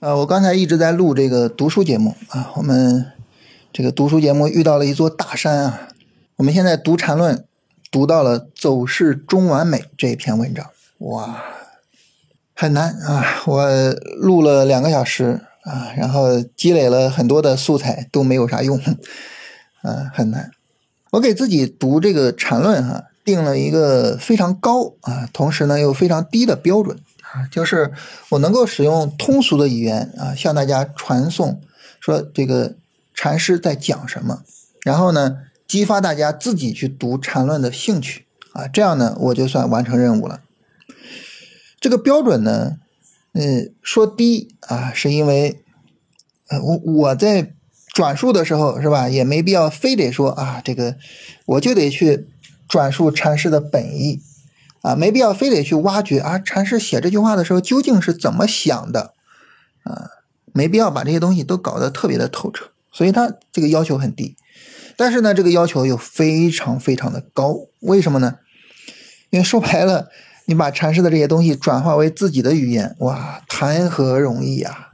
啊，我刚才一直在录这个读书节目啊，我们这个读书节目遇到了一座大山啊。我们现在读禅论，读到了走势中完美这一篇文章，哇，很难啊！我录了两个小时啊，然后积累了很多的素材，都没有啥用，啊，很难。我给自己读这个禅论哈。定了一个非常高啊，同时呢又非常低的标准啊，就是我能够使用通俗的语言啊，向大家传送说这个禅师在讲什么，然后呢激发大家自己去读禅论的兴趣啊，这样呢我就算完成任务了。这个标准呢，嗯，说低啊，是因为呃我我在转述的时候是吧，也没必要非得说啊这个我就得去。转述禅师的本意，啊，没必要非得去挖掘啊，禅师写这句话的时候究竟是怎么想的，啊，没必要把这些东西都搞得特别的透彻，所以他这个要求很低，但是呢，这个要求又非常非常的高，为什么呢？因为说白了，你把禅师的这些东西转化为自己的语言，哇，谈何容易呀，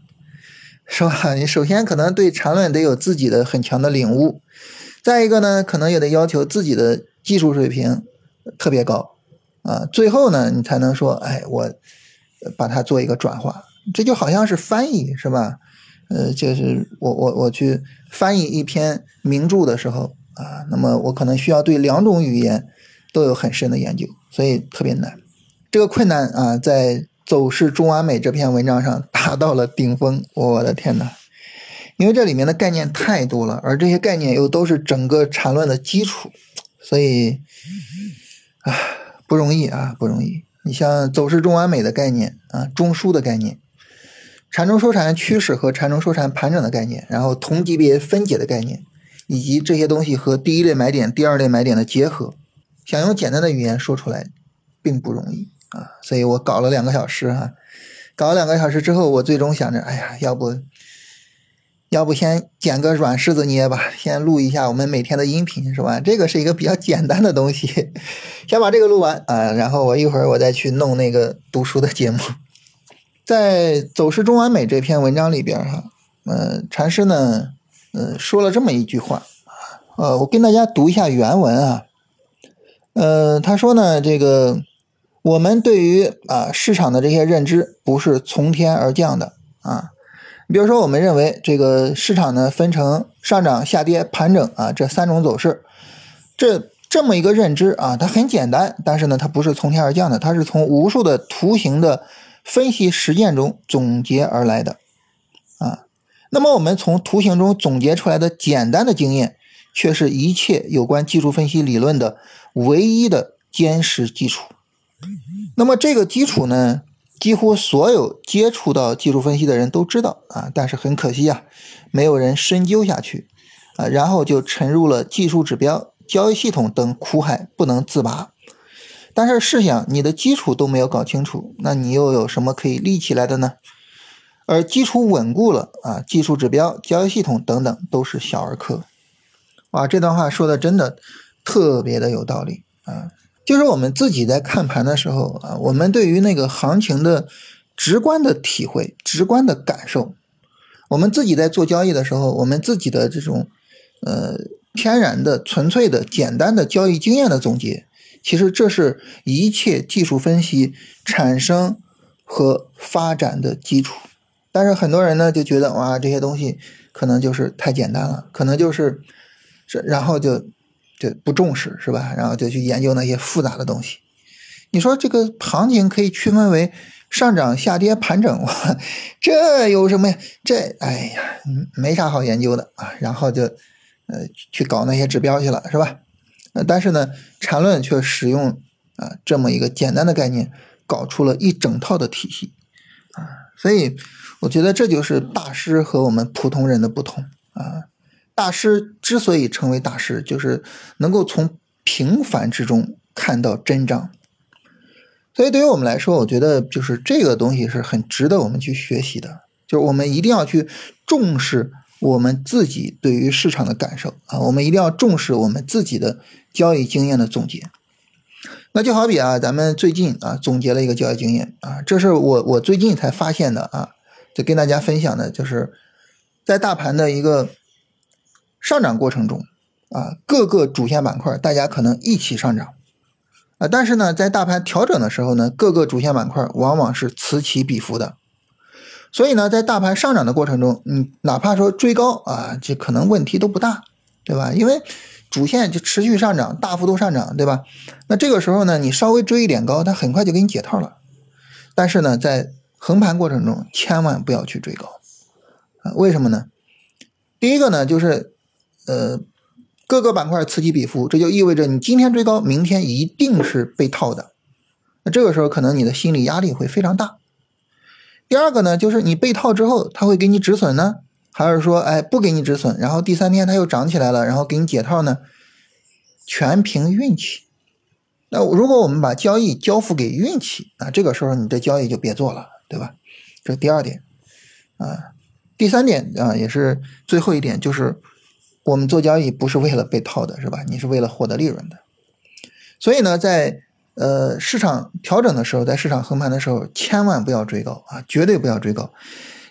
是吧？你首先可能对禅论得有自己的很强的领悟，再一个呢，可能也得要求自己的。技术水平特别高啊，最后呢，你才能说，哎，我把它做一个转化，这就好像是翻译，是吧？呃，就是我我我去翻译一篇名著的时候啊，那么我可能需要对两种语言都有很深的研究，所以特别难。这个困难啊，在《走势中完美》这篇文章上达到了顶峰。我的天哪！因为这里面的概念太多了，而这些概念又都是整个缠论的基础。所以，啊，不容易啊，不容易。你像走势中完美的概念啊，中枢的概念，缠中收缠趋势和缠中收缠盘整的概念，然后同级别分解的概念，以及这些东西和第一类买点、第二类买点的结合，想用简单的语言说出来，并不容易啊。所以我搞了两个小时哈，搞了两个小时之后，我最终想着，哎呀，要不。要不先捡个软柿子捏吧，先录一下我们每天的音频是吧？这个是一个比较简单的东西，先把这个录完啊，然后我一会儿我再去弄那个读书的节目。在《走势中完美》这篇文章里边哈，嗯，禅师呢，嗯，说了这么一句话呃，我跟大家读一下原文啊，呃，他说呢，这个我们对于啊市场的这些认知不是从天而降的啊。比如说，我们认为这个市场呢分成上涨、下跌、盘整啊这三种走势，这这么一个认知啊，它很简单，但是呢，它不是从天而降的，它是从无数的图形的分析实践中总结而来的啊。那么，我们从图形中总结出来的简单的经验，却是一切有关技术分析理论的唯一的坚实基础。那么，这个基础呢？几乎所有接触到技术分析的人都知道啊，但是很可惜啊，没有人深究下去啊，然后就沉入了技术指标、交易系统等苦海不能自拔。但是试想，你的基础都没有搞清楚，那你又有什么可以立起来的呢？而基础稳固了啊，技术指标、交易系统等等都是小儿科。哇，这段话说的真的特别的有道理啊。就是我们自己在看盘的时候啊，我们对于那个行情的直观的体会、直观的感受，我们自己在做交易的时候，我们自己的这种呃天然的、纯粹的、简单的交易经验的总结，其实这是一切技术分析产生和发展的基础。但是很多人呢就觉得哇，这些东西可能就是太简单了，可能就是这，然后就。就不重视是吧？然后就去研究那些复杂的东西。你说这个行情可以区分为上涨、下跌、盘整，这有什么呀？这哎呀，没啥好研究的啊。然后就呃去搞那些指标去了是吧？呃，但是呢，缠论却使用啊这么一个简单的概念，搞出了一整套的体系啊。所以我觉得这就是大师和我们普通人的不同啊。大师之所以成为大师，就是能够从平凡之中看到真章。所以，对于我们来说，我觉得就是这个东西是很值得我们去学习的。就是我们一定要去重视我们自己对于市场的感受啊，我们一定要重视我们自己的交易经验的总结。那就好比啊，咱们最近啊总结了一个交易经验啊，这是我我最近才发现的啊，就跟大家分享的就是在大盘的一个上涨过程中啊，各个主线板块大家可能一起上涨啊，但是呢，在大盘调整的时候呢，各个主线板块往往是此起彼伏的。所以呢，在大盘上涨的过程中，你哪怕说追高啊，这可能问题都不大，对吧？因为主线就持续上涨，大幅度上涨，对吧？那这个时候呢，你稍微追一点高，它很快就给你解套了。但是呢，在横盘过程中，千万不要去追高啊！为什么呢？第一个呢，就是呃，各个板块此起彼伏，这就意味着你今天追高，明天一定是被套的。那这个时候，可能你的心理压力会非常大。第二个呢，就是你被套之后，它会给你止损呢，还是说，哎，不给你止损，然后第三天它又涨起来了，然后给你解套呢？全凭运气。那如果我们把交易交付给运气啊，这个时候你的交易就别做了，对吧？这是第二点啊。第三点啊，也是最后一点，就是我们做交易不是为了被套的，是吧？你是为了获得利润的。所以呢，在呃，市场调整的时候，在市场横盘的时候，千万不要追高啊，绝对不要追高，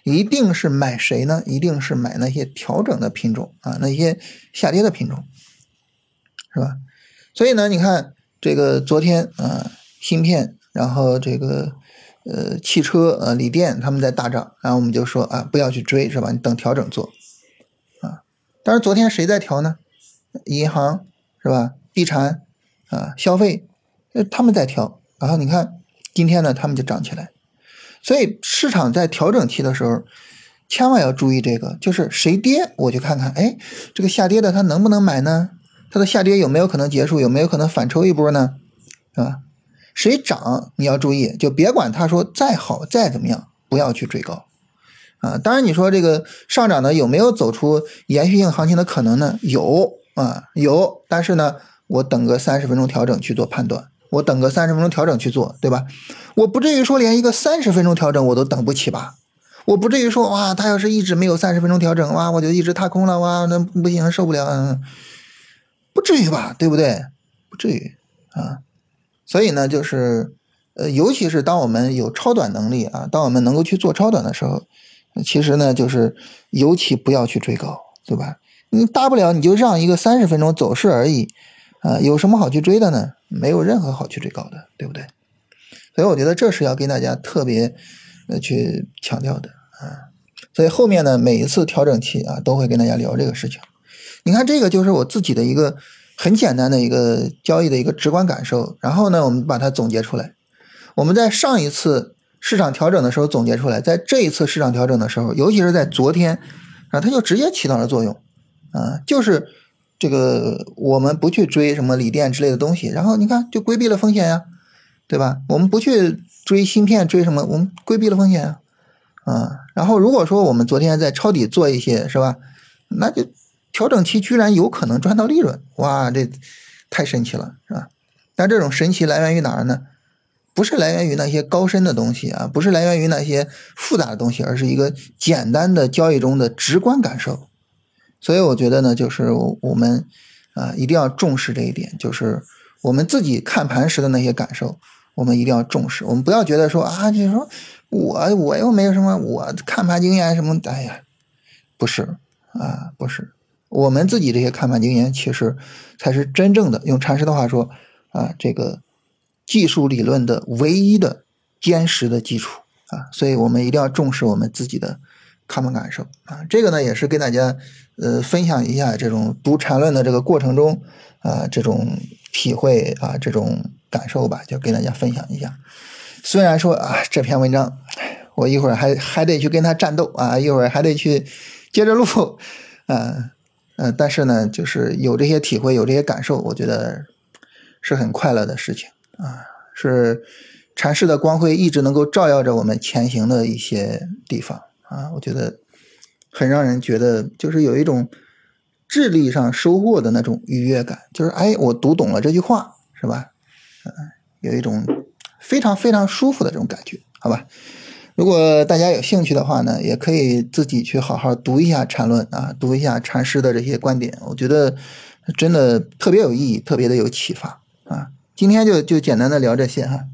一定是买谁呢？一定是买那些调整的品种啊，那些下跌的品种，是吧？所以呢，你看这个昨天啊，芯片，然后这个呃汽车呃锂电他们在大涨，然后我们就说啊，不要去追，是吧？你等调整做。但是昨天谁在调呢？银行是吧？地产啊，消费。呃，他们在调，然后你看今天呢，他们就涨起来。所以市场在调整期的时候，千万要注意这个，就是谁跌，我就看看，哎，这个下跌的它能不能买呢？它的下跌有没有可能结束？有没有可能反抽一波呢？是吧？谁涨你要注意，就别管他说再好再怎么样，不要去追高啊。当然你说这个上涨呢有没有走出延续性行情的可能呢？有啊，有，但是呢，我等个三十分钟调整去做判断。我等个三十分钟调整去做，对吧？我不至于说连一个三十分钟调整我都等不起吧？我不至于说哇，他要是一直没有三十分钟调整，哇，我就一直踏空了，哇，那不行，受不了，嗯，不至于吧？对不对？不至于啊。所以呢，就是呃，尤其是当我们有超短能力啊，当我们能够去做超短的时候，其实呢，就是尤其不要去追高，对吧？你大不了你就让一个三十分钟走势而已。啊，有什么好去追的呢？没有任何好去追高的，对不对？所以我觉得这是要跟大家特别呃去强调的啊。所以后面呢，每一次调整期啊，都会跟大家聊这个事情。你看，这个就是我自己的一个很简单的一个交易的一个直观感受。然后呢，我们把它总结出来。我们在上一次市场调整的时候总结出来，在这一次市场调整的时候，尤其是在昨天啊，它就直接起到了作用啊，就是。这个我们不去追什么锂电之类的东西，然后你看就规避了风险呀，对吧？我们不去追芯片，追什么？我们规避了风险啊，啊。然后如果说我们昨天在抄底做一些，是吧？那就调整期居然有可能赚到利润，哇，这太神奇了，是吧？但这种神奇来源于哪儿呢？不是来源于那些高深的东西啊，不是来源于那些复杂的东西，而是一个简单的交易中的直观感受。所以我觉得呢，就是我们啊一定要重视这一点，就是我们自己看盘时的那些感受，我们一定要重视。我们不要觉得说啊，就是说我我又没有什么，我看盘经验什么，哎呀，不是啊，不是，我们自己这些看盘经验，其实才是真正的用禅师的话说啊，这个技术理论的唯一的坚实的基础啊。所以我们一定要重视我们自己的。看盘感受啊，这个呢也是跟大家呃分享一下这种读缠论的这个过程中啊这种体会啊这种感受吧，就跟大家分享一下。虽然说啊这篇文章我一会儿还还得去跟他战斗啊，一会儿还得去接着录啊嗯，但是呢就是有这些体会有这些感受，我觉得是很快乐的事情啊，是禅师的光辉一直能够照耀着我们前行的一些地方。啊，我觉得很让人觉得，就是有一种智力上收获的那种愉悦感，就是哎，我读懂了这句话，是吧？嗯，有一种非常非常舒服的这种感觉，好吧？如果大家有兴趣的话呢，也可以自己去好好读一下禅论啊，读一下禅师的这些观点，我觉得真的特别有意义，特别的有启发啊。今天就就简单的聊这些哈。